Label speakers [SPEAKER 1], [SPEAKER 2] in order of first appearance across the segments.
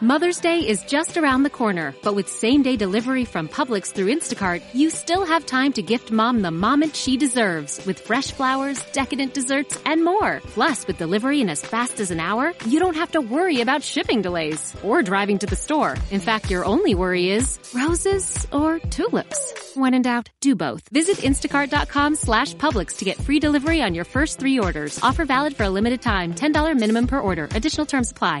[SPEAKER 1] Mother's Day is just around the corner, but with same day delivery from Publix through Instacart, you still have time to gift mom the moment she deserves with fresh flowers, decadent desserts, and more. Plus, with delivery in as fast as an hour, you don't have to worry about shipping delays or driving to the store. In fact, your only worry is roses or tulips. When in doubt, do both. Visit instacart.com slash Publix to get free delivery on your first three orders. Offer valid for a limited time. $10 minimum per order. Additional terms apply.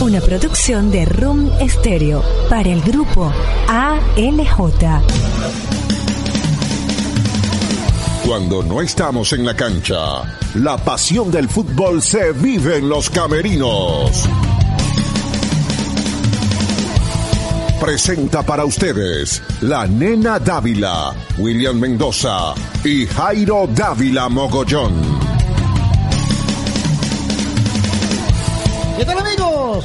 [SPEAKER 2] Una producción de Room Stereo para el grupo ALJ.
[SPEAKER 3] Cuando no estamos en la cancha, la pasión del fútbol se vive en los camerinos. Presenta para ustedes la nena Dávila, William Mendoza y Jairo Dávila Mogollón.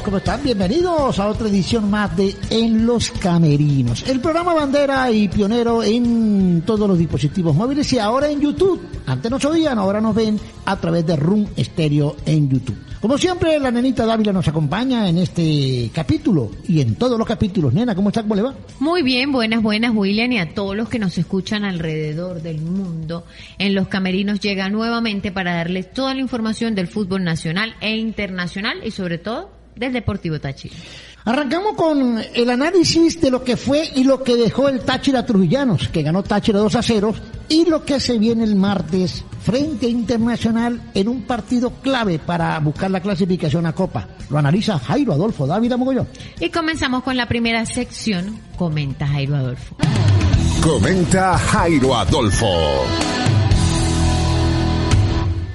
[SPEAKER 4] ¿Cómo están? Bienvenidos a otra edición más de En los Camerinos, el programa bandera y pionero en todos los dispositivos móviles y ahora en YouTube. Antes nos oían, ahora nos ven a través de Room Stereo en YouTube. Como siempre, la nenita Dávila nos acompaña en este capítulo y en todos los capítulos. Nena, ¿cómo está? ¿Cómo le va?
[SPEAKER 5] Muy bien, buenas, buenas, William, y a todos los que nos escuchan alrededor del mundo. En Los Camerinos llega nuevamente para darles toda la información del fútbol nacional e internacional y sobre todo del Deportivo Táchira.
[SPEAKER 4] Arrancamos con el análisis de lo que fue y lo que dejó el Táchira Trujillanos, que ganó Táchira 2 a 0, y lo que se viene el martes frente a Internacional en un partido clave para buscar la clasificación a Copa. Lo analiza Jairo Adolfo David Mogollón.
[SPEAKER 5] Y comenzamos con la primera sección, comenta Jairo Adolfo.
[SPEAKER 3] Comenta Jairo Adolfo.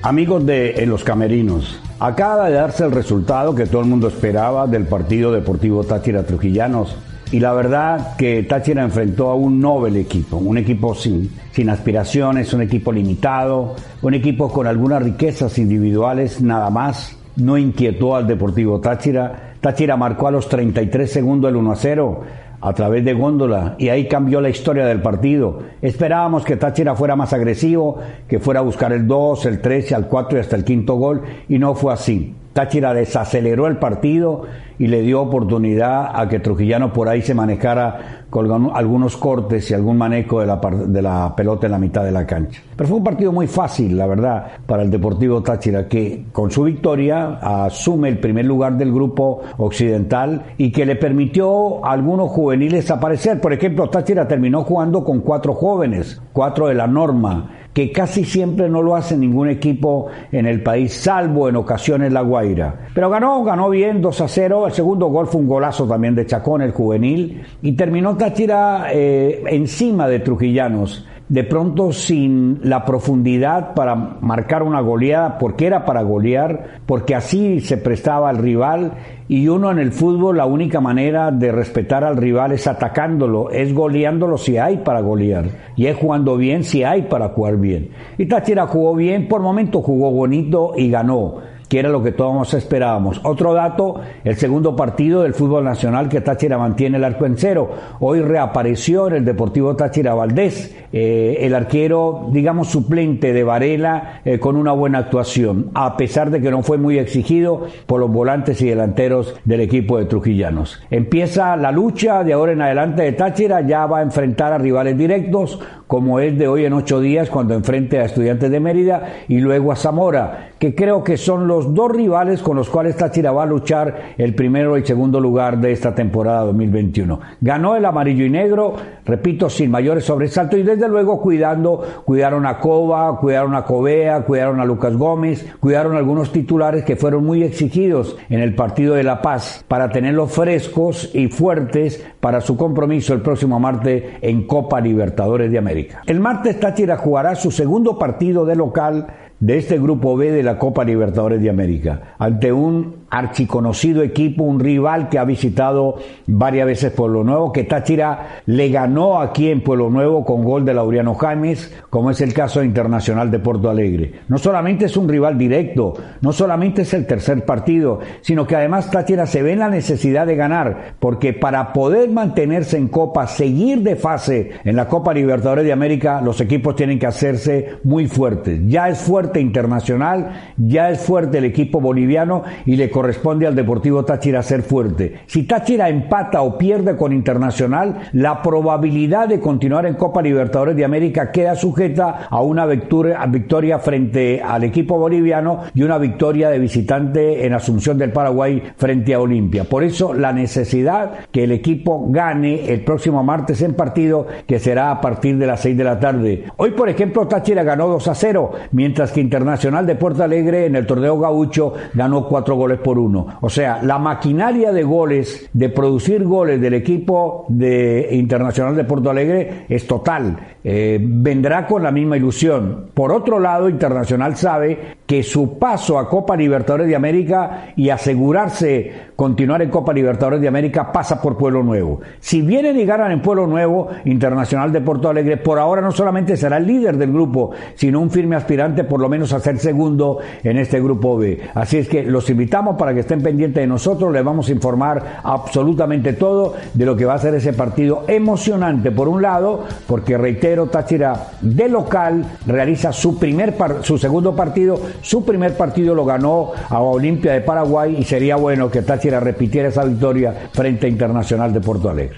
[SPEAKER 6] Amigos de En los Camerinos, acaba de darse el resultado que todo el mundo esperaba del partido deportivo Táchira Trujillanos. Y la verdad que Táchira enfrentó a un noble equipo, un equipo sin, sin aspiraciones, un equipo limitado, un equipo con algunas riquezas individuales nada más. No inquietó al Deportivo Táchira. Táchira marcó a los 33 segundos el 1 a 0 a través de Góndola y ahí cambió la historia del partido. Esperábamos que Táchira fuera más agresivo, que fuera a buscar el 2, el 3, el 4 y hasta el quinto gol y no fue así. Táchira desaceleró el partido y le dio oportunidad a que Trujillano por ahí se manejara con algunos cortes y algún manejo de la, de la pelota en la mitad de la cancha. Pero fue un partido muy fácil, la verdad, para el Deportivo Táchira, que con su victoria asume el primer lugar del grupo occidental y que le permitió a algunos juveniles aparecer. Por ejemplo, Táchira terminó jugando con cuatro jóvenes, cuatro de la norma que casi siempre no lo hace ningún equipo en el país, salvo en ocasiones La Guaira. Pero ganó, ganó bien 2 a 0. El segundo gol fue un golazo también de Chacón, el juvenil, y terminó Táchira eh, encima de Trujillanos de pronto sin la profundidad para marcar una goleada, porque era para golear, porque así se prestaba al rival y uno en el fútbol la única manera de respetar al rival es atacándolo, es goleándolo si hay para golear y es jugando bien si hay para jugar bien. Y Táchira jugó bien, por momento jugó bonito y ganó que era lo que todos esperábamos. Otro dato, el segundo partido del fútbol nacional que Táchira mantiene el arco en cero. Hoy reapareció en el Deportivo Táchira Valdés, eh, el arquero, digamos, suplente de Varela, eh, con una buena actuación, a pesar de que no fue muy exigido por los volantes y delanteros del equipo de Trujillanos. Empieza la lucha de ahora en adelante de Táchira, ya va a enfrentar a rivales directos, como es de hoy en ocho días cuando enfrente a Estudiantes de Mérida y luego a Zamora, que creo que son los dos rivales con los cuales Táchira va a luchar el primero y segundo lugar de esta temporada 2021. Ganó el amarillo y negro, repito, sin mayores sobresaltos y desde luego cuidando, cuidaron a Cova, cuidaron a Covea, cuidaron a Lucas Gómez, cuidaron a algunos titulares que fueron muy exigidos en el partido de La Paz para tenerlos frescos y fuertes para su compromiso el próximo martes en Copa Libertadores de América. El martes Táchira jugará su segundo partido de local de este grupo B de la Copa Libertadores de América, ante un archiconocido equipo, un rival que ha visitado varias veces Pueblo Nuevo, que Táchira le ganó aquí en Pueblo Nuevo con gol de Laureano James, como es el caso Internacional de Porto Alegre. No solamente es un rival directo, no solamente es el tercer partido, sino que además Táchira se ve en la necesidad de ganar, porque para poder mantenerse en Copa, seguir de fase en la Copa Libertadores de América, los equipos tienen que hacerse muy fuertes. Ya es fuerte Internacional, ya es fuerte el equipo boliviano y le corresponde al Deportivo Táchira ser fuerte. Si Táchira empata o pierde con Internacional, la probabilidad de continuar en Copa Libertadores de América queda sujeta a una victoria, frente al equipo boliviano y una victoria de visitante en Asunción del Paraguay frente a Olimpia. Por eso la necesidad que el equipo gane el próximo martes en partido que será a partir de las 6 de la tarde. Hoy, por ejemplo, Táchira ganó 2 a 0, mientras que Internacional de Puerto Alegre en el torneo gaucho ganó 4 goles por uno. O sea, la maquinaria de goles, de producir goles del equipo de Internacional de Porto Alegre es total. Eh, vendrá con la misma ilusión. Por otro lado, Internacional sabe que su paso a Copa Libertadores de América y asegurarse continuar en Copa Libertadores de América pasa por Pueblo Nuevo. Si vienen y ganan en Pueblo Nuevo, Internacional de Porto Alegre por ahora no solamente será el líder del grupo, sino un firme aspirante por lo menos a ser segundo en este grupo B. Así es que los invitamos para que estén pendientes de nosotros, les vamos a informar absolutamente todo de lo que va a ser ese partido emocionante por un lado, porque reitero, Táchira de local realiza su primer su segundo partido, su primer partido lo ganó a Olimpia de Paraguay y sería bueno que Táchira repitiera esa victoria frente a Internacional de Porto Alegre.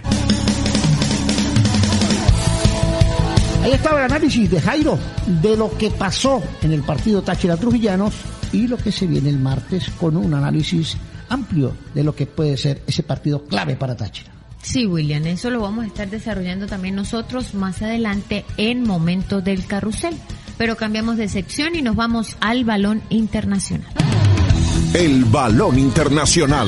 [SPEAKER 4] Ahí estaba el análisis de Jairo de lo que pasó en el partido Táchira Trujillanos y lo que se viene el martes con un análisis amplio de lo que puede ser ese partido clave para Táchira.
[SPEAKER 5] Sí, William, eso lo vamos a estar desarrollando también nosotros más adelante en Momento del Carrusel. Pero cambiamos de sección y nos vamos al balón internacional.
[SPEAKER 3] El balón internacional.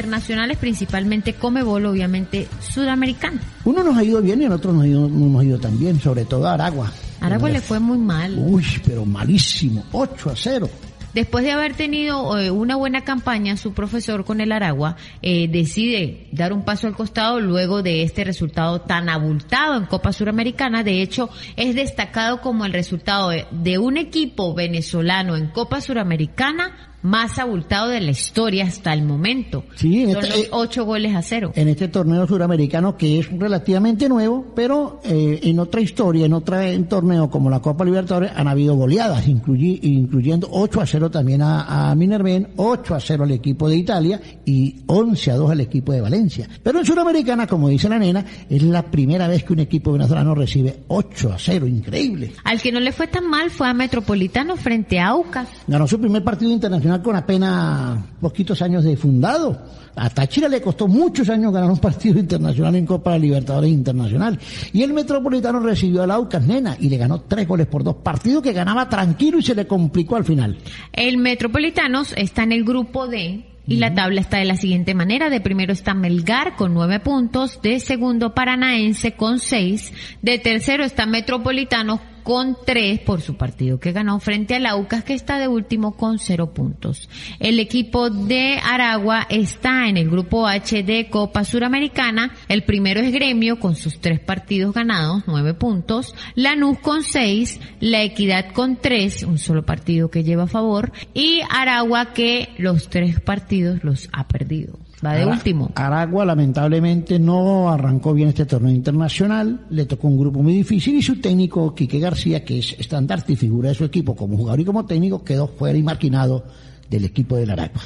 [SPEAKER 5] internacionales, principalmente Comebol, obviamente sudamericano.
[SPEAKER 4] Uno nos ha ido bien y el otro nos ha ido, no nos ha ido tan bien, sobre todo a Aragua.
[SPEAKER 5] Aragua le fue muy mal.
[SPEAKER 4] Uy, pero malísimo, 8 a 0.
[SPEAKER 5] Después de haber tenido eh, una buena campaña, su profesor con el Aragua eh, decide dar un paso al costado luego de este resultado tan abultado en Copa Suramericana. De hecho, es destacado como el resultado de, de un equipo venezolano en Copa Suramericana más abultado de la historia hasta el momento.
[SPEAKER 4] Sí,
[SPEAKER 5] Son los ocho goles a cero.
[SPEAKER 4] En este torneo suramericano que es relativamente nuevo, pero eh, en otra historia, en otro torneo como la Copa Libertadores han habido goleadas, incluyendo 8 a 0 también a, a Minerven, 8 a 0 al equipo de Italia y 11 a 2 al equipo de Valencia. Pero en Suramericana, como dice la nena, es la primera vez que un equipo venezolano recibe 8 a 0, increíble.
[SPEAKER 5] Al que no le fue tan mal fue a Metropolitano frente a Aucas.
[SPEAKER 4] Ganó su primer partido internacional con apenas poquitos años de fundado. A Táchira le costó muchos años ganar un partido internacional en Copa de Libertadores Internacional. Y el Metropolitano recibió al Aucas Nena y le ganó tres goles por dos. Partido que ganaba tranquilo y se le complicó al final.
[SPEAKER 5] El Metropolitano está en el grupo D y la tabla está de la siguiente manera. De primero está Melgar con nueve puntos. De segundo Paranaense con seis. De tercero está Metropolitano con tres por su partido que ganó frente al Aucas que está de último con cero puntos. El equipo de Aragua está en el grupo H de Copa Suramericana. El primero es Gremio con sus tres partidos ganados, nueve puntos. Lanús con seis, La Equidad con tres, un solo partido que lleva a favor. Y Aragua que los tres partidos los ha perdido. Va de
[SPEAKER 4] Ara-
[SPEAKER 5] último.
[SPEAKER 4] Aragua lamentablemente no arrancó bien este torneo internacional, le tocó un grupo muy difícil y su técnico, Quique García, que es estandarte y figura de su equipo como jugador y como técnico, quedó fuera y marginado del equipo del Aragua.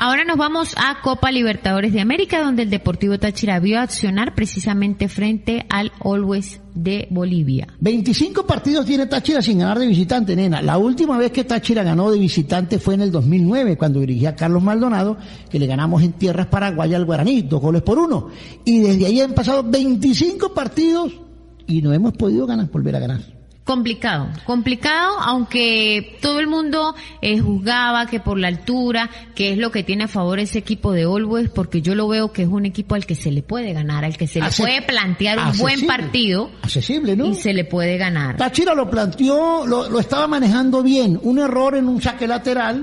[SPEAKER 5] Ahora nos vamos a Copa Libertadores de América, donde el Deportivo Táchira vio accionar precisamente frente al Always de Bolivia.
[SPEAKER 4] 25 partidos tiene Táchira sin ganar de visitante, nena. La última vez que Táchira ganó de visitante fue en el 2009, cuando dirigía Carlos Maldonado, que le ganamos en tierras paraguayas al Guaraní, dos goles por uno. Y desde ahí han pasado 25 partidos y no hemos podido ganar, volver a ganar.
[SPEAKER 5] Complicado, complicado, aunque todo el mundo eh, juzgaba que por la altura, que es lo que tiene a favor ese equipo de Always, porque yo lo veo que es un equipo al que se le puede ganar, al que se le puede plantear un buen partido.
[SPEAKER 4] Accesible, ¿no?
[SPEAKER 5] Y se le puede ganar.
[SPEAKER 4] Táchira lo planteó, lo, lo estaba manejando bien, un error en un saque lateral,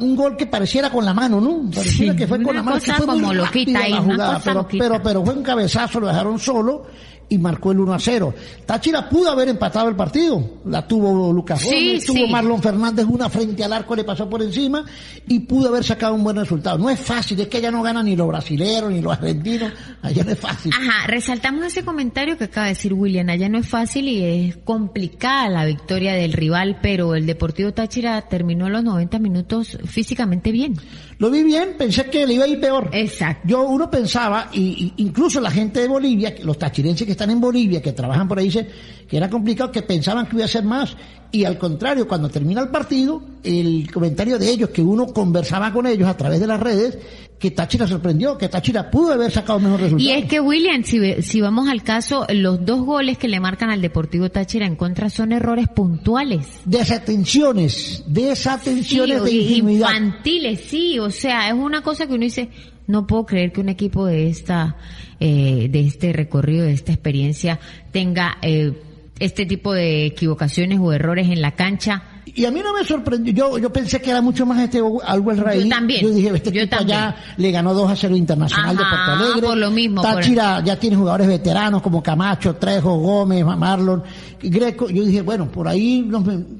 [SPEAKER 4] un gol que pareciera con la mano, ¿no? Pareciera que fue con la mano, que fue
[SPEAKER 5] como lo quita ahí,
[SPEAKER 4] la jugada, pero, pero, pero fue un cabezazo, lo dejaron solo y marcó el 1 a 0. Táchira pudo haber empatado el partido. La tuvo Lucas Gómez, tuvo Marlon Fernández una frente al arco, le pasó por encima y pudo haber sacado un buen resultado. No es fácil, es que allá no ganan ni los brasileños ni los argentinos, allá no es fácil.
[SPEAKER 5] Ajá, resaltamos ese comentario que acaba de decir William, allá no es fácil y es complicada la victoria del rival, pero el Deportivo Táchira terminó los 90 minutos físicamente bien.
[SPEAKER 4] Lo vi bien, pensé que le iba a ir peor.
[SPEAKER 5] Exacto.
[SPEAKER 4] Yo uno pensaba, y, incluso la gente de Bolivia, los tachirenses que están en Bolivia, que trabajan por ahí, dicen que era complicado, que pensaban que iba a ser más. Y al contrario, cuando termina el partido, el comentario de ellos, que uno conversaba con ellos a través de las redes, que Táchira sorprendió, que Táchira pudo haber sacado mejor resultado.
[SPEAKER 5] Y es que William, si, si vamos al caso, los dos goles que le marcan al Deportivo Táchira en contra son errores puntuales.
[SPEAKER 4] Desatenciones, desatenciones de ingenuidad.
[SPEAKER 5] Infantiles, sí, o sea, es una cosa que uno dice, no puedo creer que un equipo de esta, eh, de este recorrido, de esta experiencia, tenga eh, este tipo de equivocaciones o errores en la cancha.
[SPEAKER 4] Y a mí no me sorprendió, yo, yo pensé que era mucho más este Always Rey.
[SPEAKER 5] Yo también.
[SPEAKER 4] Yo dije, este
[SPEAKER 5] yo
[SPEAKER 4] tipo
[SPEAKER 5] también.
[SPEAKER 4] ya le ganó 2 a 0 Internacional de Porto Alegre.
[SPEAKER 5] por lo mismo.
[SPEAKER 4] Táchira ya tiene jugadores veteranos como Camacho, Trejo, Gómez, Marlon, Greco. Yo dije, bueno, por ahí,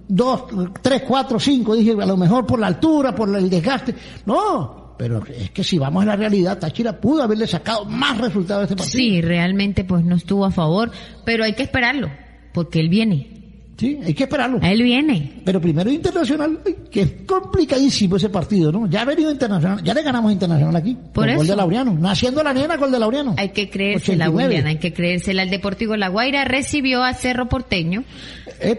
[SPEAKER 4] dos, tres, cuatro, cinco, dije, a lo mejor por la altura, por el desgaste. No, pero es que si vamos a la realidad, Táchira pudo haberle sacado más resultados a este partido.
[SPEAKER 5] Sí, realmente pues no estuvo a favor, pero hay que esperarlo, porque él viene.
[SPEAKER 4] Sí, hay que esperarlo.
[SPEAKER 5] Él viene.
[SPEAKER 4] Pero primero Internacional, que es complicadísimo ese partido, ¿no? Ya ha venido Internacional, ya le ganamos Internacional aquí.
[SPEAKER 5] Por eso.
[SPEAKER 4] Gol de Laureano, naciendo la nena, gol de Laureano.
[SPEAKER 5] Hay que creérsela,
[SPEAKER 4] 89.
[SPEAKER 5] William, hay que creérsela. El Deportivo La Guaira recibió a Cerro Porteño.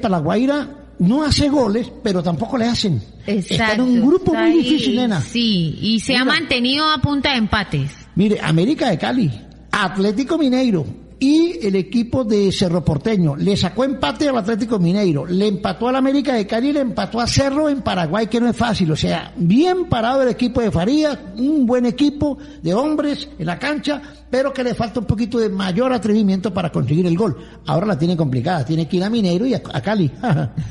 [SPEAKER 4] Para la Guaira no hace goles, pero tampoco le hacen. Está en un grupo muy
[SPEAKER 5] ahí,
[SPEAKER 4] difícil, nena.
[SPEAKER 5] Sí, y se ha mantenido a punta de empates.
[SPEAKER 4] Mire, América de Cali, Atlético Mineiro y el equipo de Cerro Porteño le sacó empate al Atlético Mineiro, le empató al América de Cali le empató a Cerro en Paraguay, que no es fácil. O sea, bien parado el equipo de Farías, un buen equipo de hombres en la cancha, pero que le falta un poquito de mayor atrevimiento para conseguir el gol. Ahora la tiene complicada, tiene que ir a Mineiro y a, a Cali.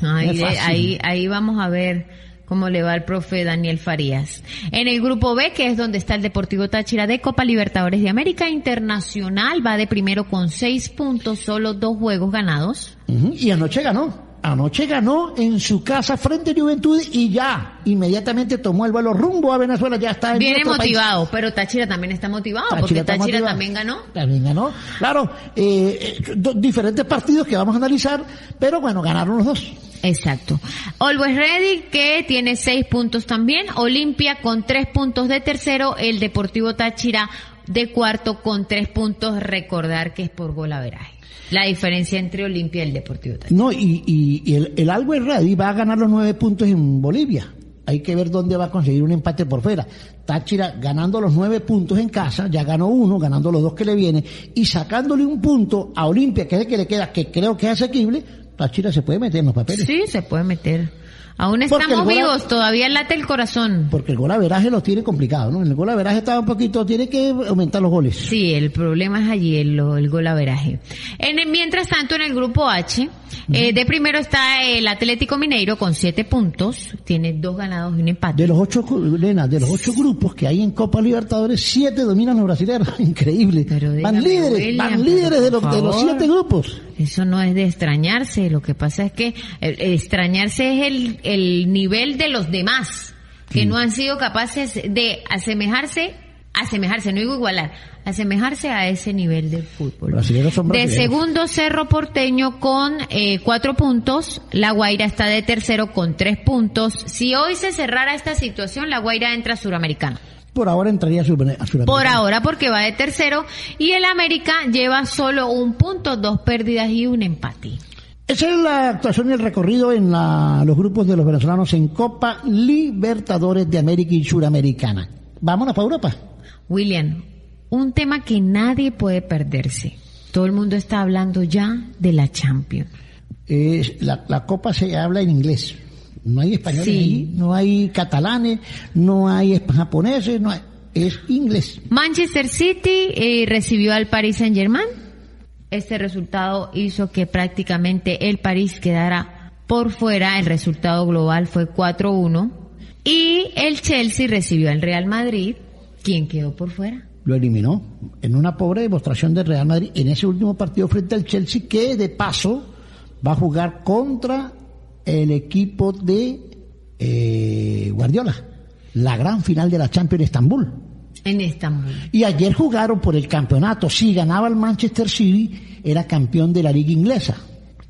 [SPEAKER 4] No
[SPEAKER 5] Ahí,
[SPEAKER 4] es fácil.
[SPEAKER 5] ahí, ahí vamos a ver cómo le va al profe Daniel Farías. En el grupo B, que es donde está el Deportivo Táchira de Copa Libertadores de América Internacional, va de primero con seis puntos, solo dos juegos ganados.
[SPEAKER 4] Y anoche ganó. Anoche ganó en su casa frente a Juventud y ya inmediatamente tomó el vuelo rumbo a Venezuela. Ya está en
[SPEAKER 5] Viene
[SPEAKER 4] país.
[SPEAKER 5] motivado, pero Táchira también está motivado,
[SPEAKER 4] Táchira
[SPEAKER 5] porque
[SPEAKER 4] está
[SPEAKER 5] Táchira
[SPEAKER 4] motivado.
[SPEAKER 5] también ganó.
[SPEAKER 4] También ganó. Claro, eh, eh, diferentes partidos que vamos a analizar, pero bueno, ganaron los dos.
[SPEAKER 5] Exacto. Always Ready, que tiene seis puntos también. Olimpia con tres puntos de tercero. El Deportivo Táchira de cuarto con tres puntos. Recordar que es por golaveraje. La diferencia entre Olimpia y el Deportivo Táchira.
[SPEAKER 4] No, y, y- y el, el Always Ready va a ganar los nueve puntos en Bolivia. Hay que ver dónde va a conseguir un empate por fuera. Táchira ganando los nueve puntos en casa, ya ganó uno, ganando los dos que le vienen, y sacándole un punto a Olimpia, que es el que le queda, que creo que es asequible, Táchira se puede meter en los papeles.
[SPEAKER 5] Sí, se puede meter. Aún estamos vivos, todavía late el corazón.
[SPEAKER 4] Porque el golaveraje lo tiene complicado, ¿no? El golaveraje está un poquito, tiene que aumentar los goles.
[SPEAKER 5] Sí, el problema es allí el, el golaveraje. En el- mientras tanto, en el grupo H, eh, de primero está el Atlético Mineiro con siete puntos, tiene dos ganados y un empate.
[SPEAKER 4] De los ocho, Lena, de los ocho grupos que hay en Copa Libertadores, siete dominan los brasileños. Increíble.
[SPEAKER 5] Pero
[SPEAKER 4] van
[SPEAKER 5] dígame,
[SPEAKER 4] líderes,
[SPEAKER 5] William,
[SPEAKER 4] van líderes de los, de los siete grupos.
[SPEAKER 5] Eso no es de extrañarse, lo que pasa es que eh, extrañarse es el, el nivel de los demás, que no han sido capaces de asemejarse asemejarse, no digo igualar, asemejarse a ese nivel del fútbol. De segundo Cerro Porteño con eh, cuatro puntos, La Guaira está de tercero con tres puntos. Si hoy se cerrara esta situación, La Guaira entra a Suramericana.
[SPEAKER 4] Por ahora entraría a, Sur- a Suramericana.
[SPEAKER 5] Por ahora porque va de tercero y el América lleva solo un punto, dos pérdidas y un empate.
[SPEAKER 4] Esa es la actuación y el recorrido en la- los grupos de los venezolanos en Copa Libertadores de América y Suramericana. Vámonos para Europa.
[SPEAKER 5] William, un tema que nadie puede perderse. Todo el mundo está hablando ya de la Champions.
[SPEAKER 4] Es- la, la Copa se habla en inglés. No hay españoles
[SPEAKER 5] Sí.
[SPEAKER 4] no hay catalanes, no hay japoneses, no hay, es inglés.
[SPEAKER 5] Manchester City eh, recibió al Paris Saint Germain. Este resultado hizo que prácticamente el París quedara por fuera. El resultado global fue 4-1. Y el Chelsea recibió al Real Madrid. ¿Quién quedó por fuera?
[SPEAKER 4] Lo eliminó en una pobre demostración del Real Madrid en ese último partido frente al Chelsea que de paso va a jugar contra el equipo de eh, Guardiola. La gran final de la Champions en Estambul.
[SPEAKER 5] En Estambul.
[SPEAKER 4] Y ayer jugaron por el campeonato. Si ganaba el Manchester City, era campeón de la liga inglesa.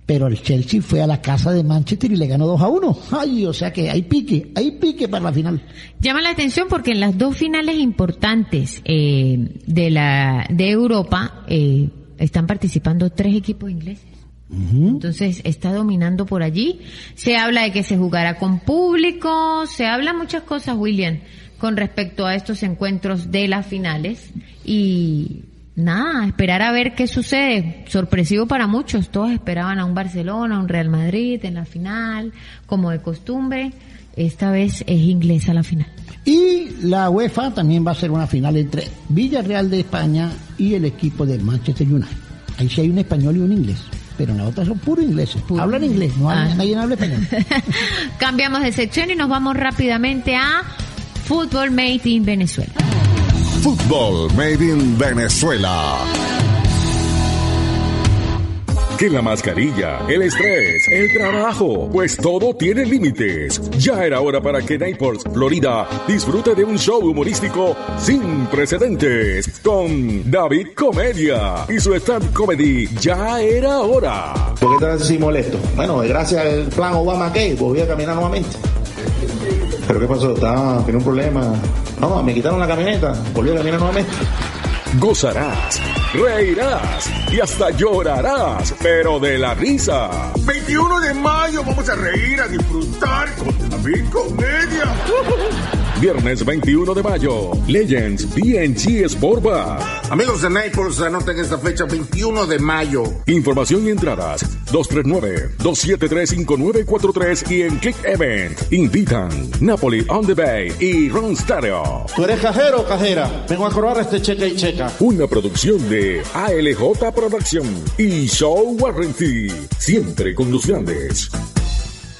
[SPEAKER 4] Pero el Chelsea fue a la casa de Manchester y le ganó 2 a 1. Ay, o sea que hay pique, hay pique para la final.
[SPEAKER 5] Llama la atención porque en las dos finales importantes eh, de la de Europa eh, están participando tres equipos ingleses. Entonces está dominando por allí. Se habla de que se jugará con público, se habla muchas cosas, William, con respecto a estos encuentros de las finales. Y nada, esperar a ver qué sucede. Sorpresivo para muchos. Todos esperaban a un Barcelona, a un Real Madrid en la final, como de costumbre. Esta vez es inglesa la final.
[SPEAKER 4] Y la UEFA también va a ser una final entre Villarreal de España y el equipo de Manchester United. Ahí sí hay un español y un inglés. Pero en la otra son puros ingleses. Hablan inglés, no hablan-
[SPEAKER 5] Ah.
[SPEAKER 4] nadie habla español.
[SPEAKER 5] Cambiamos de sección y nos vamos rápidamente a Fútbol Made in Venezuela.
[SPEAKER 3] Fútbol Made in Venezuela.
[SPEAKER 7] Que la mascarilla, el estrés, el trabajo, pues todo tiene límites. Ya era hora para que Naples, Florida, disfrute de un show humorístico sin precedentes con David Comedia y su stand comedy. Ya era hora.
[SPEAKER 8] ¿Por qué estás así molesto? Bueno, gracias al plan Obama que volví a caminar nuevamente. ¿Pero qué pasó? Estaba, tenía un problema. No, me quitaron la camioneta, volví a caminar nuevamente.
[SPEAKER 7] Gozarás, reirás y hasta llorarás, pero de la risa.
[SPEAKER 9] 21 de mayo vamos a reír, a disfrutar con David Comedia.
[SPEAKER 7] Viernes 21 de mayo, Legends BNG Sport Bar.
[SPEAKER 9] Amigos de Naples, anoten esta fecha 21 de mayo.
[SPEAKER 7] Información y entradas 239-273-5943 y en Click Event. Invitan Napoli on the Bay y Ron Stereo.
[SPEAKER 8] ¿Tú eres cajero o cajera? Vengo a cobrar este cheque y checa.
[SPEAKER 7] Una producción de ALJ Producción y Show Warranty. Siempre con los grandes.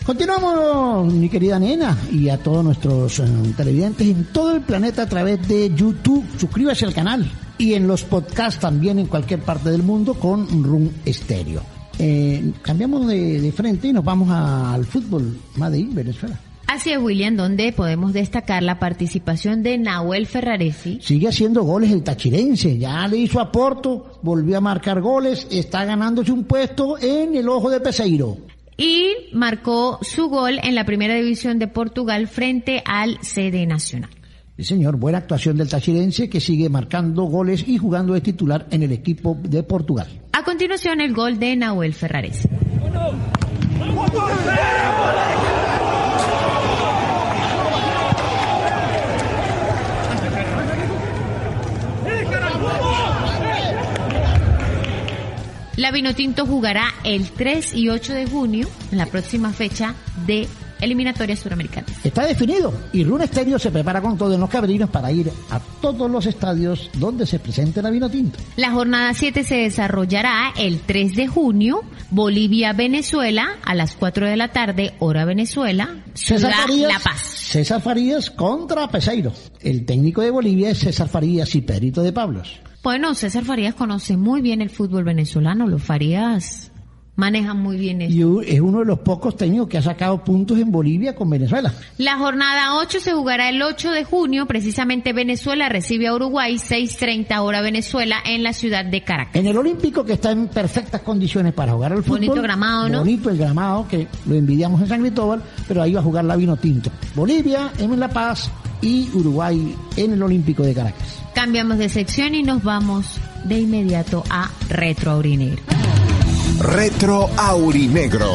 [SPEAKER 4] Continuamos, mi querida nena, y a todos nuestros eh, televidentes en todo el planeta a través de YouTube. Suscríbase al canal y en los podcasts también en cualquier parte del mundo con Room Stereo. Eh, cambiamos de, de frente y nos vamos a- al fútbol Madrid, Venezuela.
[SPEAKER 5] Así es, William, donde podemos destacar la participación de Nahuel Ferraresi.
[SPEAKER 4] Sigue haciendo goles el tachirense, ya le hizo a Porto, volvió a marcar goles, está ganándose un puesto en el ojo de Peseiro.
[SPEAKER 5] Y marcó su gol en la primera división de Portugal frente al CD Nacional.
[SPEAKER 4] Sí, señor, buena actuación del tachirense que sigue marcando goles y jugando de titular en el equipo de Portugal.
[SPEAKER 5] A continuación, el gol de Nahuel Ferraresi. La Vinotinto jugará el 3 y 8 de junio, en la próxima fecha de eliminatorias suramericanas.
[SPEAKER 4] Está definido y Rune Stereo se prepara con todo en los cabrinos para ir a todos los estadios donde se presente la vino tinto.
[SPEAKER 5] La jornada 7 se desarrollará el 3 de junio, Bolivia-Venezuela, a las 4 de la tarde, hora Venezuela,
[SPEAKER 4] César
[SPEAKER 5] Ciudad
[SPEAKER 4] Farías,
[SPEAKER 5] La Paz.
[SPEAKER 4] César Farías contra Peseiro. El técnico de Bolivia es César Farías y Perito de Pablos.
[SPEAKER 5] Bueno, César Farías conoce muy bien el fútbol venezolano. Los Farías Manejan muy bien eso.
[SPEAKER 4] Y es uno de los pocos técnicos que ha sacado puntos en Bolivia con Venezuela.
[SPEAKER 5] La jornada 8 se jugará el 8 de junio, precisamente Venezuela recibe a Uruguay 6.30 hora Venezuela en la ciudad de Caracas.
[SPEAKER 4] En el Olímpico, que está en perfectas condiciones para jugar al fútbol.
[SPEAKER 5] Bonito gramado, ¿no?
[SPEAKER 4] Bonito el gramado, que lo envidiamos en San Cristóbal, pero ahí va a jugar la vino tinto. Bolivia en La Paz y Uruguay en el Olímpico de Caracas.
[SPEAKER 5] Cambiamos de sección y nos vamos de inmediato a Retro Aurinegro.
[SPEAKER 3] Retro Aurinegro.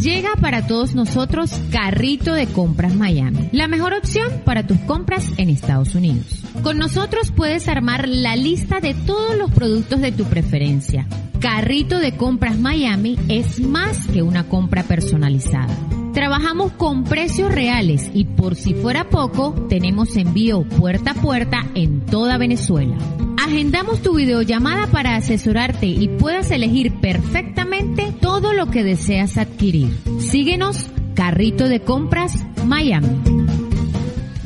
[SPEAKER 5] Llega para todos nosotros Carrito de Compras Miami, la mejor opción para tus compras en Estados Unidos. Con nosotros puedes armar la lista de todos los productos de tu preferencia. Carrito de Compras Miami es más que una compra personalizada. Trabajamos con precios reales y por si fuera poco, tenemos envío puerta a puerta en toda Venezuela. Agendamos tu videollamada para asesorarte y puedas elegir perfectamente todo lo que deseas adquirir. Síguenos, Carrito de Compras Miami.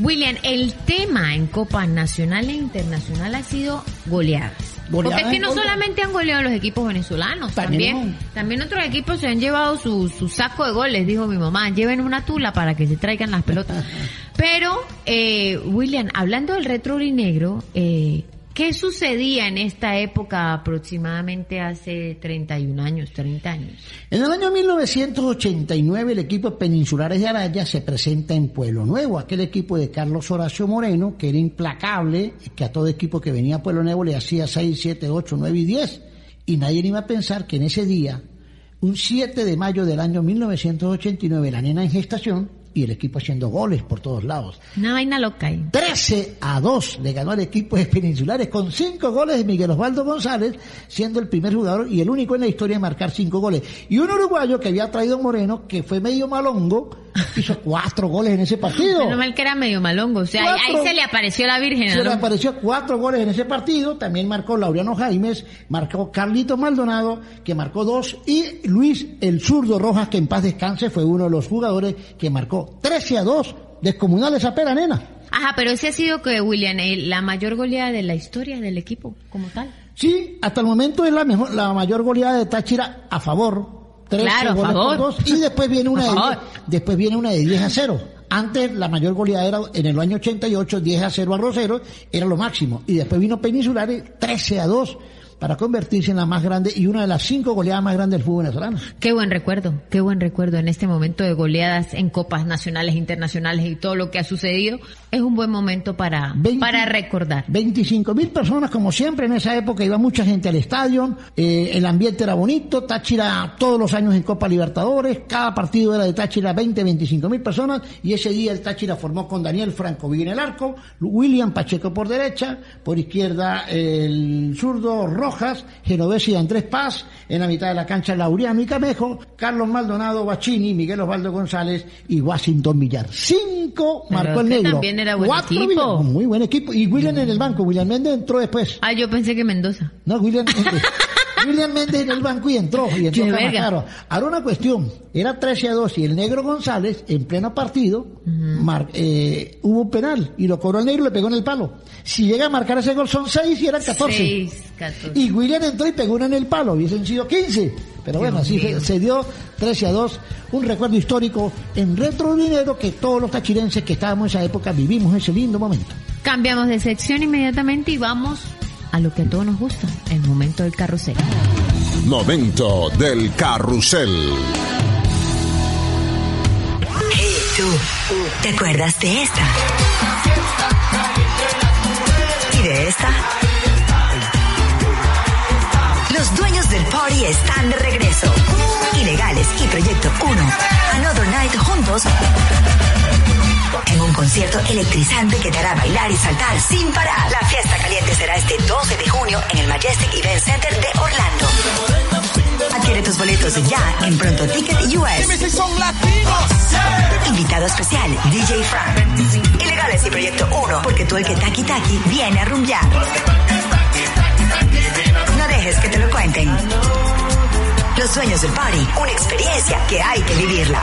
[SPEAKER 5] William, el tema en Copa Nacional e Internacional ha sido goleadas. Porque es que no solamente han goleado los equipos venezolanos,
[SPEAKER 4] También
[SPEAKER 5] también, también otros equipos se han llevado su, su saco de goles, dijo mi mamá, lleven una tula para que se traigan las pelotas. Pero, eh, William, hablando del retro negro, eh, ¿qué sucedía en esta época aproximadamente hace 31 años, 30 años?
[SPEAKER 4] En el año 1989 el equipo Peninsulares de Araya se presenta en Pueblo Nuevo, aquel equipo de Carlos Horacio Moreno, que era implacable, que a todo equipo que venía a Pueblo Nuevo le hacía 6, 7, 8, 9 y 10. Y nadie iba a pensar que en ese día, un 7 de mayo del año 1989, la nena en gestación y el equipo haciendo goles por todos lados.
[SPEAKER 5] Una vaina loca ahí.
[SPEAKER 4] 13 a 2 le ganó al equipo de Peninsulares con 5 goles de Miguel Osvaldo González, siendo el primer jugador y el único en la historia en marcar 5 goles. Y un uruguayo que había traído Moreno, que fue medio malongo, hizo 4 goles en ese partido.
[SPEAKER 5] Menos mal que era medio malongo, o sea, ahí,
[SPEAKER 4] Cuatro.
[SPEAKER 5] ahí se le apareció la Virgen.
[SPEAKER 4] Se le apareció cuatro goles en ese partido, también marcó Laureano Jaimes, marcó Carlito Maldonado, que marcó dos, y Luis el zurdo Rojas, que en paz descanse, fue uno de los jugadores que marcó 13 a 2, descomunal esa pera, nena.
[SPEAKER 5] Ajá, pero ese ha sido que, William, la mayor goleada de la historia del equipo como tal.
[SPEAKER 4] Sí, hasta el momento es la mejor, la mayor goleada de Táchira a favor. 13
[SPEAKER 5] Claro,
[SPEAKER 4] por y después viene una de
[SPEAKER 5] favor.
[SPEAKER 4] 10, después viene una de 10 a 0. Antes la mayor goleada era en el año 88, 10 a 0 a Rosero, era lo máximo. Y después vino Peninsulares 13 a 2 para convertirse en la más grande y una de las cinco goleadas más grandes del fútbol venezolano.
[SPEAKER 5] Qué buen recuerdo, qué buen recuerdo en este momento de goleadas en copas nacionales, internacionales y todo lo que ha sucedido. Es un buen momento para, para recordar.
[SPEAKER 4] 25 mil personas, como siempre, en esa época iba mucha gente al estadio, eh, el ambiente era bonito, Táchira todos los años en Copa Libertadores, cada partido era de Táchira 20, 25 mil personas, y ese día el Táchira formó con Daniel Franco en el arco, William Pacheco por derecha, por izquierda el zurdo Rojas, Genovese y Andrés Paz, en la mitad de la cancha Laureano y Camejo, Carlos Maldonado, Bachini, Miguel Osvaldo González y Washington Villar. Cinco
[SPEAKER 5] Pero
[SPEAKER 4] marcó el negro.
[SPEAKER 5] también era buen
[SPEAKER 4] Cuatro
[SPEAKER 5] equipo.
[SPEAKER 4] Villar- muy buen equipo. Y William en el banco, William Méndez entró después.
[SPEAKER 5] Ah, yo pensé que Mendoza.
[SPEAKER 4] No, William Méndez. William Méndez en el banco y entró, y entró Camacaro. Ahora una cuestión, era 13 a 2 y el negro González, en pleno partido, mar- eh, hubo un penal y lo cobró el negro y le pegó en el palo. Si llega a marcar ese gol son 6 y eran 14.
[SPEAKER 5] Seis, 14.
[SPEAKER 4] Y William entró y pegó una en el palo, hubiesen sido 15. Pero bueno,
[SPEAKER 5] Dios
[SPEAKER 4] así se dio 13 a 2, un recuerdo histórico en retro dinero que todos los tachirenses que estábamos en esa época vivimos ese lindo momento.
[SPEAKER 5] Cambiamos de sección inmediatamente y vamos a lo que a todos nos gusta, el momento del carrusel.
[SPEAKER 3] Momento del carrusel.
[SPEAKER 10] Hey, tú, ¿te acuerdas de esta? ¿Y de esta? Los dueños del party están de regreso. Ilegales y Proyecto 1. Another Night juntos. En un concierto electrizante que te hará bailar y saltar sin parar. La fiesta caliente será este 12 de junio en el Majestic Event Center de Orlando. Adquiere tus boletos ya en Pronto Ticket US. Invitado especial, DJ Frank. Ilegales y Proyecto 1, porque tú el que taqui taqui viene a rumbear. No dejes que te lo cuenten. Los sueños del party, una experiencia que hay que vivirla.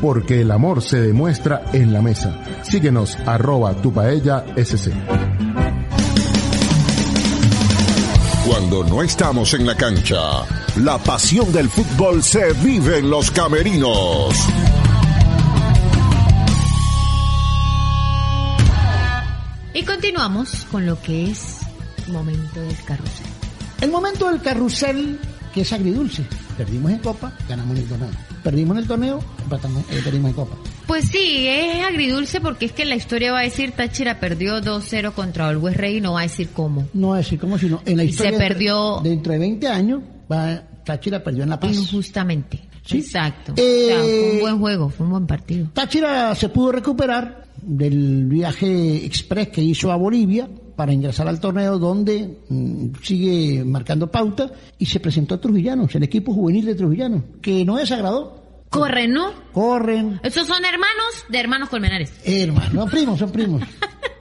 [SPEAKER 11] Porque el amor se demuestra en la mesa. Síguenos arroba tu paella sc.
[SPEAKER 3] Cuando no estamos en la cancha, la pasión del fútbol se vive en los camerinos.
[SPEAKER 5] Y continuamos con lo que es momento del carrusel.
[SPEAKER 4] El momento del carrusel que es agridulce. Perdimos en Copa, ganamos en el torneo. Perdimos en el torneo, empatamos, eh, perdimos en Copa.
[SPEAKER 5] Pues sí, es agridulce porque es que la historia va a decir Táchira perdió 2-0 contra el Rey y no va a decir cómo.
[SPEAKER 4] No va a decir cómo, sino en la
[SPEAKER 5] Y
[SPEAKER 4] historia.
[SPEAKER 5] se perdió-
[SPEAKER 4] Dentro de 20 años, va, Táchira perdió en La Paz.
[SPEAKER 5] Injustamente.
[SPEAKER 4] Sí.
[SPEAKER 5] Exacto.
[SPEAKER 4] Eh,
[SPEAKER 5] O sea, fue un buen juego, fue un buen partido.
[SPEAKER 4] Táchira se pudo recuperar del viaje express que hizo a Bolivia para ingresar al torneo donde mm, sigue marcando pauta y se presentó a Trujillanos, el equipo juvenil de Trujillanos, que no desagradó.
[SPEAKER 5] Corren, ¿no?
[SPEAKER 4] Corren,
[SPEAKER 5] Esos son hermanos de hermanos Colmenares.
[SPEAKER 4] hermanos, son primos, son primos.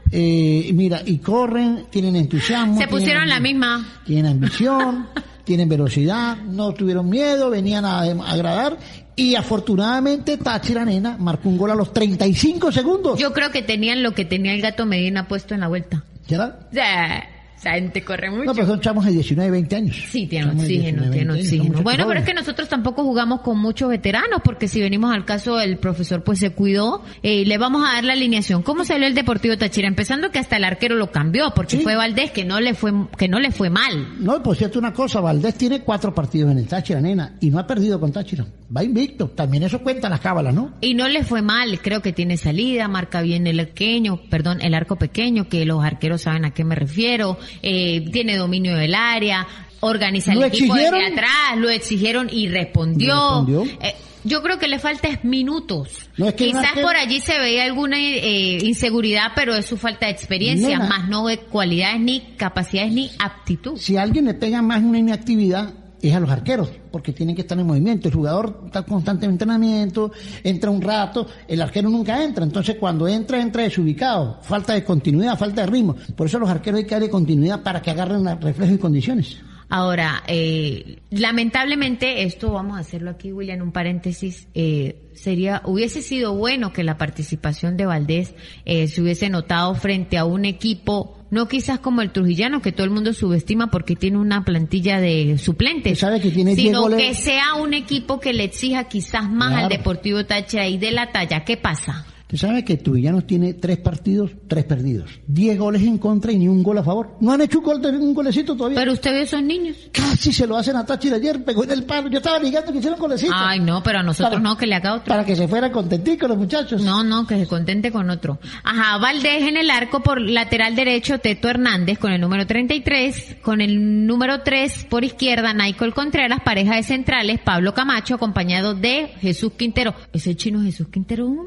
[SPEAKER 4] Eh, mira, y corren, tienen entusiasmo.
[SPEAKER 5] Se pusieron
[SPEAKER 4] tienen-
[SPEAKER 5] la misma.
[SPEAKER 4] Tienen ambición, tienen velocidad, no tuvieron miedo, venían a, a agradar y afortunadamente Táchira Nena marcó un gol a los 35 segundos.
[SPEAKER 5] Yo creo que tenían lo que tenía el gato Medina puesto en la vuelta.
[SPEAKER 4] ¿Ya?
[SPEAKER 5] O sea, esa gente corre mucho.
[SPEAKER 4] No, pero son chamos de 19, 20 años.
[SPEAKER 5] Sí, tiene
[SPEAKER 4] Chamos de
[SPEAKER 5] oxígeno,
[SPEAKER 4] 19,
[SPEAKER 5] tiene
[SPEAKER 4] 20 años, son
[SPEAKER 5] oxígeno. Bueno, pero es que nosotros tampoco jugamos con muchos veteranos, porque si venimos al caso, el profesor pues se cuidó. Eh, le vamos a dar la alineación. ¿Cómo salió el Deportivo Táchira? Empezando que hasta el arquero lo cambió, porque fue Valdés que no le fue, que no le fue mal.
[SPEAKER 4] No, y por cierto una cosa, Valdés tiene cuatro partidos en el Táchira, nena, y no ha perdido con Táchira. Va invicto. También eso cuenta las cábalas, ¿no?
[SPEAKER 5] Y no le fue mal, creo que tiene salida, marca bien el pequeño, perdón, el arco pequeño, que los arqueros saben a qué me refiero, eh, tiene dominio del área, organiza el
[SPEAKER 4] ¿Lo
[SPEAKER 5] equipo
[SPEAKER 4] exigieron?
[SPEAKER 5] desde atrás, lo exigieron y respondió.
[SPEAKER 4] Respondió.
[SPEAKER 5] Eh, yo creo que le falta es minutos.
[SPEAKER 4] No, es que un
[SPEAKER 5] Quizás por allí se veía alguna eh, inseguridad, pero es su falta de experiencia,
[SPEAKER 4] Nena.
[SPEAKER 5] más no de cualidades ni capacidades ni aptitud.
[SPEAKER 4] Si a alguien le pega más una inactividad, es a los arqueros, porque tienen que estar en movimiento. El jugador está constantemente en entrenamiento, entra un rato, el arquero nunca entra. Entonces, cuando entra, entra desubicado. Falta de continuidad, falta de ritmo. Por eso los arqueros hay que darle continuidad para que agarren reflejos y condiciones.
[SPEAKER 5] Ahora, eh, lamentablemente, esto vamos a hacerlo aquí, William, un paréntesis, eh, sería, hubiese sido bueno que la participación de Valdés eh, se hubiese notado frente a un equipo, no quizás como el trujillano, que todo el mundo subestima porque tiene una plantilla de suplentes,
[SPEAKER 4] sabe que tiene 10
[SPEAKER 5] sino
[SPEAKER 4] goles.
[SPEAKER 5] que sea un equipo que le exija quizás más al. Deportivo Táchira y de la talla. ¿Qué pasa?
[SPEAKER 4] Usted sabe que Trujillanos tiene tres partidos, tres perdidos. Diez goles en contra y ni un gol a favor. No han hecho un, gol, un golecito todavía.
[SPEAKER 5] Pero usted ve esos niños.
[SPEAKER 4] Casi se lo hacen a Táchira ayer, pegó en el palo. Yo estaba ligando que hicieron golecito.
[SPEAKER 5] Ay, no, pero a nosotros
[SPEAKER 4] Para-
[SPEAKER 5] no, que le haga otro.
[SPEAKER 4] Para que se fueran contenticos los muchachos.
[SPEAKER 5] No, no, que se contente con otro. Ajá, Valdés en el arco por lateral derecho, Teto Hernández con el número 33, con el número 3 por izquierda, Michael Contreras, pareja de centrales, Pablo Camacho, acompañado de Jesús Quintero. Ese chino Jesús Quintero, una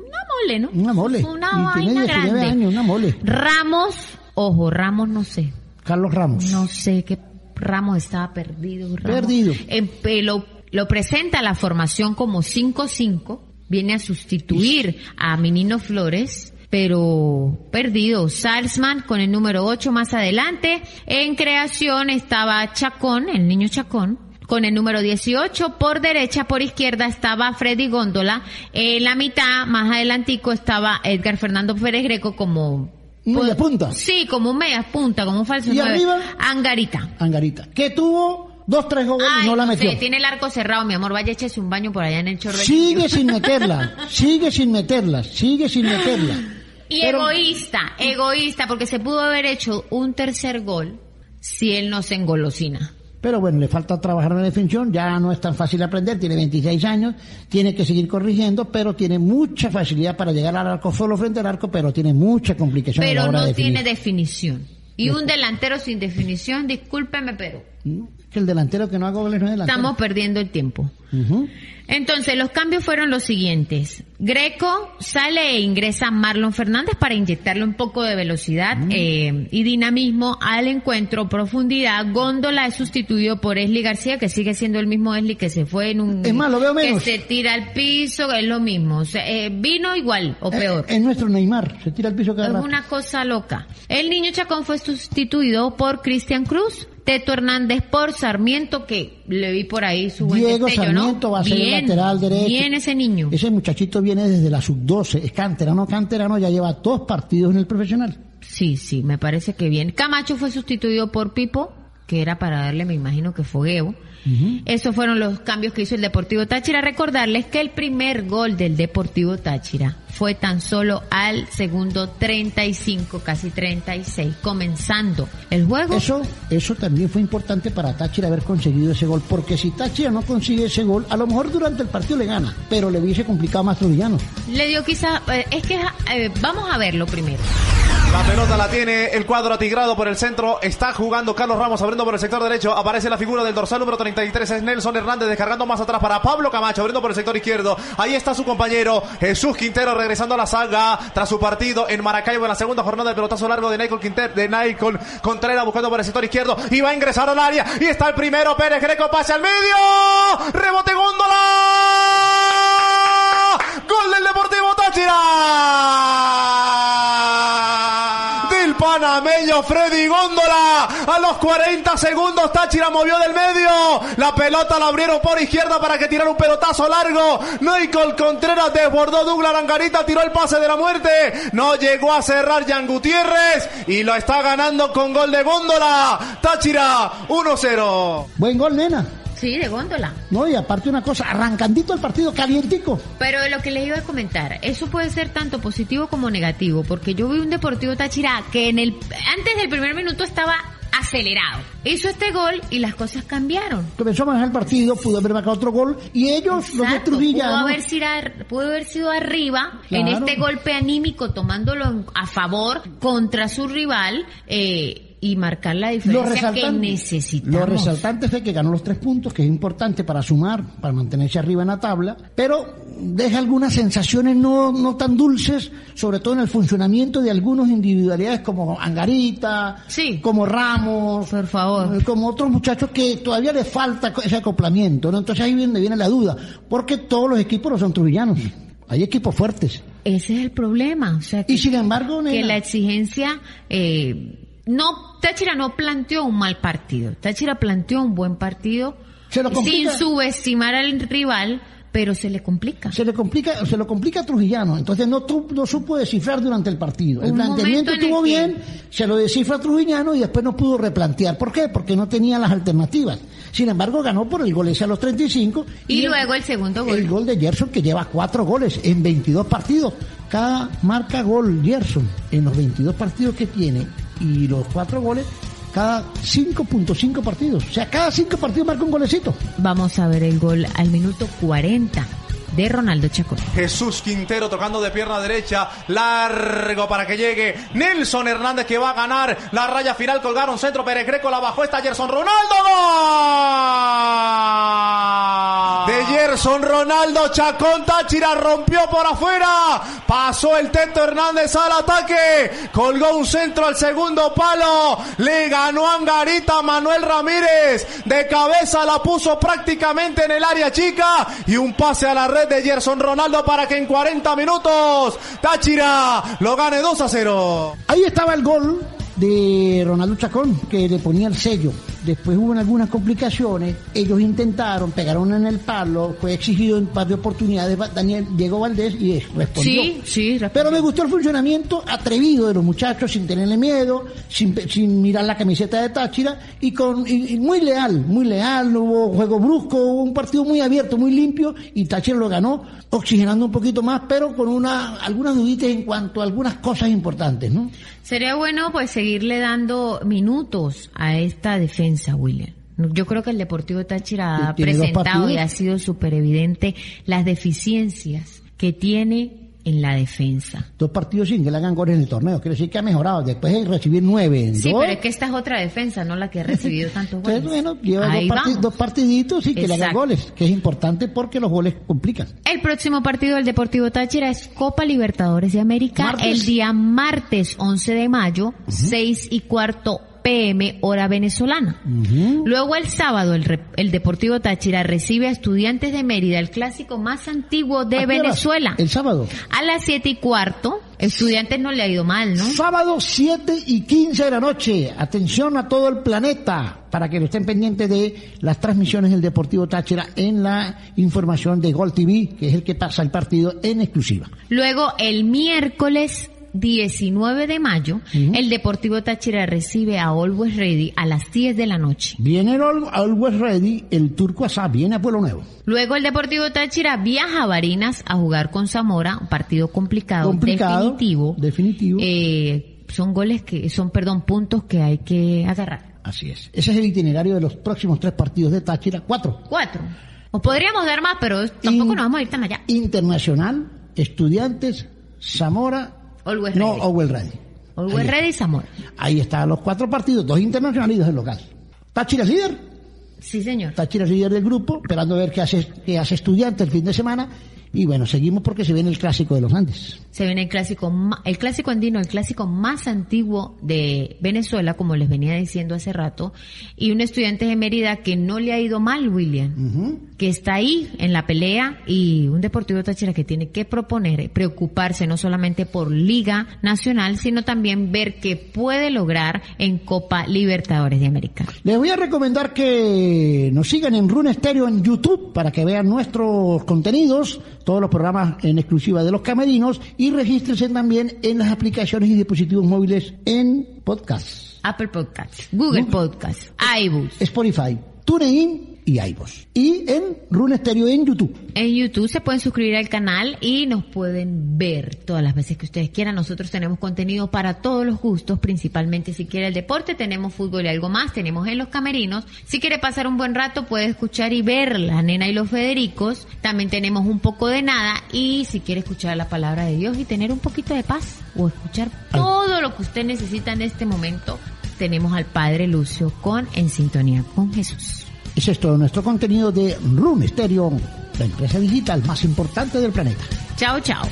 [SPEAKER 5] mole, ¿no?
[SPEAKER 4] Una mole.
[SPEAKER 5] Una
[SPEAKER 4] y tiene
[SPEAKER 5] vaina
[SPEAKER 4] 19
[SPEAKER 5] grande.
[SPEAKER 4] años, una mole.
[SPEAKER 5] Ramos, ojo, Ramos no sé.
[SPEAKER 4] Carlos Ramos.
[SPEAKER 5] No sé qué Ramos estaba perdido. Ramos.
[SPEAKER 4] Perdido.
[SPEAKER 5] En- eh, lo, lo presenta la formación como 5-5, viene a sustituir a Minino Flores, pero perdido. Salzman con el número 8 más adelante. En creación estaba Chacón, el niño Chacón. Con el número 18, por derecha, por izquierda estaba Freddy Góndola. En la mitad, más adelantico, estaba Edgar Fernando Pérez Greco como
[SPEAKER 4] Media punta.
[SPEAKER 5] Sí, como un media punta, como un falso
[SPEAKER 4] ¿Y
[SPEAKER 5] nueve.
[SPEAKER 4] arriba?
[SPEAKER 5] Angarita.
[SPEAKER 4] Angarita. Que tuvo dos, tres goles y no la metió.
[SPEAKER 5] tiene el arco cerrado, mi amor. Vaya, échese un baño por allá en el chorro.
[SPEAKER 4] Sigue sin meterla. sigue sin meterla. Sigue sin meterla.
[SPEAKER 5] Y
[SPEAKER 4] Pero-
[SPEAKER 5] egoísta, egoísta, porque se pudo haber hecho un tercer gol si él no se engolosina.
[SPEAKER 4] Pero bueno, le falta trabajar en la definición, ya no es tan fácil aprender, tiene 26 años, tiene que seguir corrigiendo, pero tiene mucha facilidad para llegar al arco solo frente al arco, pero tiene mucha complicación a la
[SPEAKER 5] Pero
[SPEAKER 4] hora
[SPEAKER 5] no
[SPEAKER 4] de
[SPEAKER 5] tiene definición. Y un delantero sin definición, discúlpeme, pero
[SPEAKER 4] Que el delantero que no haga goles no es delantero.
[SPEAKER 5] Estamos perdiendo el tiempo. Entonces, los cambios fueron los siguientes. Greco sale e ingresa Marlon Fernández para inyectarle un poco de velocidad eh, y dinamismo al encuentro, profundidad. Góndola es sustituido por Esli García, que sigue siendo el mismo Esli que se fue en un...
[SPEAKER 4] Es más, lo veo menos.
[SPEAKER 5] Que se tira al piso, es lo mismo. O sea, eh, vino igual o peor.
[SPEAKER 4] Es nuestro Neymar, se tira al piso cada
[SPEAKER 5] Es
[SPEAKER 4] rato.
[SPEAKER 5] una cosa loca. El niño Chacón fue sustituido por Cristian Cruz. Teto Hernández por Sarmiento, que le vi por ahí su buen
[SPEAKER 4] Diego
[SPEAKER 5] destello, ¿no?
[SPEAKER 4] Sarmiento va a ser el
[SPEAKER 5] Bien,
[SPEAKER 4] lateral derecho.
[SPEAKER 5] Bien ese niño.
[SPEAKER 4] Ese muchachito viene desde la sub-12, es canterano, canterano, ya lleva dos partidos en el profesional.
[SPEAKER 5] Sí, sí, me parece que bien. Camacho fue sustituido por Pipo, que era para darle, me imagino que fogueo. Esos fueron los cambios que hizo el Deportivo Táchira. Recordarles que el primer gol del Deportivo Táchira fue tan solo al segundo 35, casi 36, comenzando el juego.
[SPEAKER 4] Eso, eso también fue importante para Táchira haber conseguido ese gol, porque si Táchira no consigue ese gol, a lo mejor durante el partido le gana, pero le hubiese complicado más Trujillano.
[SPEAKER 5] Le dio quizá, eh, es que eh, vamos a verlo primero.
[SPEAKER 12] La pelota la tiene el cuadro atigrado por el centro. Está jugando Carlos Ramos abriendo por el sector derecho. Aparece la figura del dorsal número 33. Es Nelson Hernández descargando más atrás para Pablo Camacho abriendo por el sector izquierdo. Ahí está su compañero Jesús Quintero regresando a la saga tras su partido en Maracaibo en la segunda jornada del pelotazo largo de Nicole Quintero, de Nicole Contreras buscando por el sector izquierdo. Y va a ingresar al área. Y está el primero. Pérez Greco pase al medio. Rebote Góndola. Gol del Deportivo Táchira del panameño Freddy Góndola. A los 40 segundos Táchira movió del medio. La pelota la abrieron por izquierda para que tirara un pelotazo largo. Nicole Contreras desbordó Douglas Angarita, tiró el pase de la muerte. No llegó a cerrar Jan Gutiérrez y lo está ganando con gol de Góndola. Táchira 1-0.
[SPEAKER 4] Buen gol, nena.
[SPEAKER 5] Sí, de góndola.
[SPEAKER 4] No, y aparte una cosa, arrancandito el partido, calientico.
[SPEAKER 5] Pero lo que les iba a comentar, eso puede ser tanto positivo como negativo, porque yo vi un Deportivo Táchira que en el antes del primer minuto estaba acelerado. Hizo este gol y las cosas cambiaron.
[SPEAKER 4] Comenzó a manejar el partido, pudo haber marcado otro gol, y ellos, los de
[SPEAKER 5] Exacto, pudo haber, sido, pudo haber sido arriba
[SPEAKER 4] Claro.
[SPEAKER 5] en este golpe anímico, tomándolo a favor contra su rival eh, y marcar la diferencia que necesitamos.
[SPEAKER 4] lo resaltante fue que ganó los tres puntos, que es importante para sumar, para mantenerse arriba en la tabla, pero deja algunas sensaciones no, no tan dulces, sobre todo en el funcionamiento de algunas individualidades como Angarita, como Ramos,
[SPEAKER 5] por favor,
[SPEAKER 4] como otros muchachos que todavía les falta ese acoplamiento, ¿no? Entonces ahí viene, viene la duda, porque todos los equipos no son trujillanos, hay equipos fuertes.
[SPEAKER 5] Ese es el problema. O sea, que,
[SPEAKER 4] Y sin embargo,
[SPEAKER 5] que la exigencia eh, no Táchira no planteó un mal partido. Táchira planteó un buen partido
[SPEAKER 4] Se lo
[SPEAKER 5] sin subestimar al rival, pero se le complica.
[SPEAKER 4] se le complica, se lo complica a Trujillano, entonces no, no supo descifrar durante el partido. El
[SPEAKER 5] Un
[SPEAKER 4] planteamiento estuvo
[SPEAKER 5] que-
[SPEAKER 4] bien, se lo descifra Trujillano y después no pudo replantear. ¿Por qué? Porque no tenía las alternativas. Sin embargo, ganó por el gol ese a los 35.
[SPEAKER 5] Y,
[SPEAKER 4] el-
[SPEAKER 5] luego el segundo gol.
[SPEAKER 4] El gol de Gerson que lleva cuatro goles en 22 partidos. Cada marca gol Gerson en los 22 partidos que tiene y los cuatro goles cada 5.5 partidos. O sea, cada cinco partidos marca un golecito.
[SPEAKER 5] Vamos a ver el gol al minuto 40 de Ronaldo Chacón.
[SPEAKER 12] Jesús Quintero tocando de pierna derecha, largo para que llegue Nelson Hernández que va a ganar la raya final, colgaron centro, Pérez Greco la bajó, está Gerson Ronaldo, ¡gol! De Gerson Ronaldo, Chacón Táchira rompió por afuera, pasó el Teto Hernández al ataque, colgó un centro al segundo palo, le ganó a Angarita Manuel Ramírez, de cabeza la puso prácticamente en el área chica. Y un pase a la red de Gerson Ronaldo para que en 40 minutos Táchira lo gane 2 a 0.
[SPEAKER 4] Ahí estaba el gol de Ronaldo Chacón, que le ponía el sello. Después hubo algunas complicaciones, ellos intentaron, pegaron en el palo, fue exigido en par de oportunidades Daniel Diego Valdés y respondió.
[SPEAKER 5] Sí, sí,
[SPEAKER 4] Pero me gustó el funcionamiento atrevido de los muchachos, sin tenerle miedo, sin, mirar la camiseta de Táchira y con y- y muy leal, muy leal, no hubo juego brusco, hubo un partido muy abierto, muy limpio y Táchira lo ganó, oxigenando un poquito más, pero con una algunas duditas en cuanto a algunas cosas importantes, ¿no?
[SPEAKER 5] Sería bueno pues seguirle dando minutos a esta defensa, William. Yo creo que el Deportivo Táchira ha presentado y ha sido súper evidente las deficiencias que tiene en la defensa.
[SPEAKER 4] Dos partidos sin que le hagan goles en el torneo. Quiere decir que ha mejorado. Después de recibir nueve en
[SPEAKER 5] Sí,
[SPEAKER 4] dos,
[SPEAKER 5] pero es que esta es otra defensa, no la que ha recibido tantos goles.
[SPEAKER 4] entonces, bueno, lleva dos,
[SPEAKER 5] Ahí
[SPEAKER 4] parti-
[SPEAKER 5] vamos.
[SPEAKER 4] dos partiditos y que le hagan
[SPEAKER 5] Exacto.
[SPEAKER 4] goles, que es importante porque los goles complican.
[SPEAKER 5] El próximo partido del Deportivo Táchira es Copa Libertadores de América
[SPEAKER 4] Martes.
[SPEAKER 5] el día martes 11 de mayo, 6 y cuarto pm hora venezolana. Luego el sábado el, el Deportivo Táchira recibe a Estudiantes de Mérida, el clásico más antiguo de. Venezuela.
[SPEAKER 4] El sábado.
[SPEAKER 5] A las 7 y cuarto, Estudiantes no le ha ido mal, ¿no?
[SPEAKER 4] Sábado 7 y 15 de la noche. Atención a todo el planeta para que estén pendientes de las transmisiones del Deportivo Táchira en la información de Gol TV, que es el que pasa el partido en exclusiva.
[SPEAKER 5] Luego, el miércoles 19 de mayo, el Deportivo Táchira recibe a Always Ready a las 10 de la noche.
[SPEAKER 4] Viene el Al- Always Ready, el Turco Asá, viene a Pueblo Nuevo.
[SPEAKER 5] Luego el Deportivo Táchira viaja a Barinas a jugar con Zamora, un partido complicado,
[SPEAKER 4] Complicado,
[SPEAKER 5] definitivo.
[SPEAKER 4] Definitivo.
[SPEAKER 5] Eh, son goles que, son, perdón, puntos que hay que agarrar.
[SPEAKER 4] Así es. Ese es el itinerario de los próximos tres partidos de Táchira. Cuatro.
[SPEAKER 5] Cuatro. O podríamos dar más, pero tampoco nos vamos a ir tan allá.
[SPEAKER 4] Internacional, Estudiantes, Zamora,
[SPEAKER 5] Always
[SPEAKER 4] no,
[SPEAKER 5] Ready.
[SPEAKER 4] Always Ready.
[SPEAKER 5] Always
[SPEAKER 4] Ahí
[SPEAKER 5] Ready y Zamora.
[SPEAKER 4] Ahí están los cuatro partidos, dos internacionales y dos del local. Táchira es líder.
[SPEAKER 5] Sí, señor.
[SPEAKER 4] Táchira es líder del grupo, esperando a ver qué hace, qué hace estudiante el fin de semana. Y bueno, seguimos porque se viene el clásico de los Andes.
[SPEAKER 5] Se viene el clásico, el clásico andino, el clásico más antiguo de Venezuela, como les venía diciendo hace rato, y un estudiante de Mérida que no le ha ido mal, William, que está ahí en la pelea y un Deportivo Táchira que tiene que proponer, eh, preocuparse no solamente por Liga Nacional, sino también ver qué puede lograr en Copa Libertadores de América.
[SPEAKER 4] Les voy a recomendar que nos sigan en Rune Stereo en YouTube para que vean nuestros contenidos, todos los programas en exclusiva de los camerinos y regístrense también en las aplicaciones y dispositivos móviles en podcast.
[SPEAKER 5] Apple Podcasts, Google Podcasts, iBooks.
[SPEAKER 4] Spotify, TuneIn y iVoox. Y en Rune Stereo en YouTube.
[SPEAKER 5] En YouTube se pueden suscribir al canal y nos pueden ver todas las veces que ustedes quieran. Nosotros tenemos contenido para todos los gustos, principalmente si quiere el deporte, tenemos fútbol y algo más, tenemos en los camerinos. Si quiere pasar un buen rato, puede escuchar y ver La Nena y los Federicos. También tenemos un poco de nada y si quiere escuchar la palabra de Dios y tener un poquito de paz o escuchar todo lo que usted necesita en este momento, tenemos al Padre Lucio con En Sintonía con Jesús.
[SPEAKER 4] Ese es todo nuestro contenido de Rune Stereo, la empresa digital más importante del planeta.
[SPEAKER 5] Chao, chao.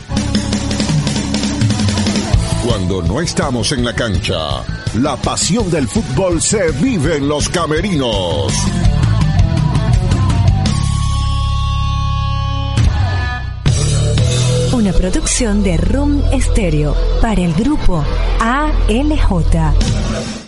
[SPEAKER 3] Cuando no estamos en la cancha, la pasión del fútbol se vive en los camerinos.
[SPEAKER 2] Una producción de Room Stereo para el grupo ALJ.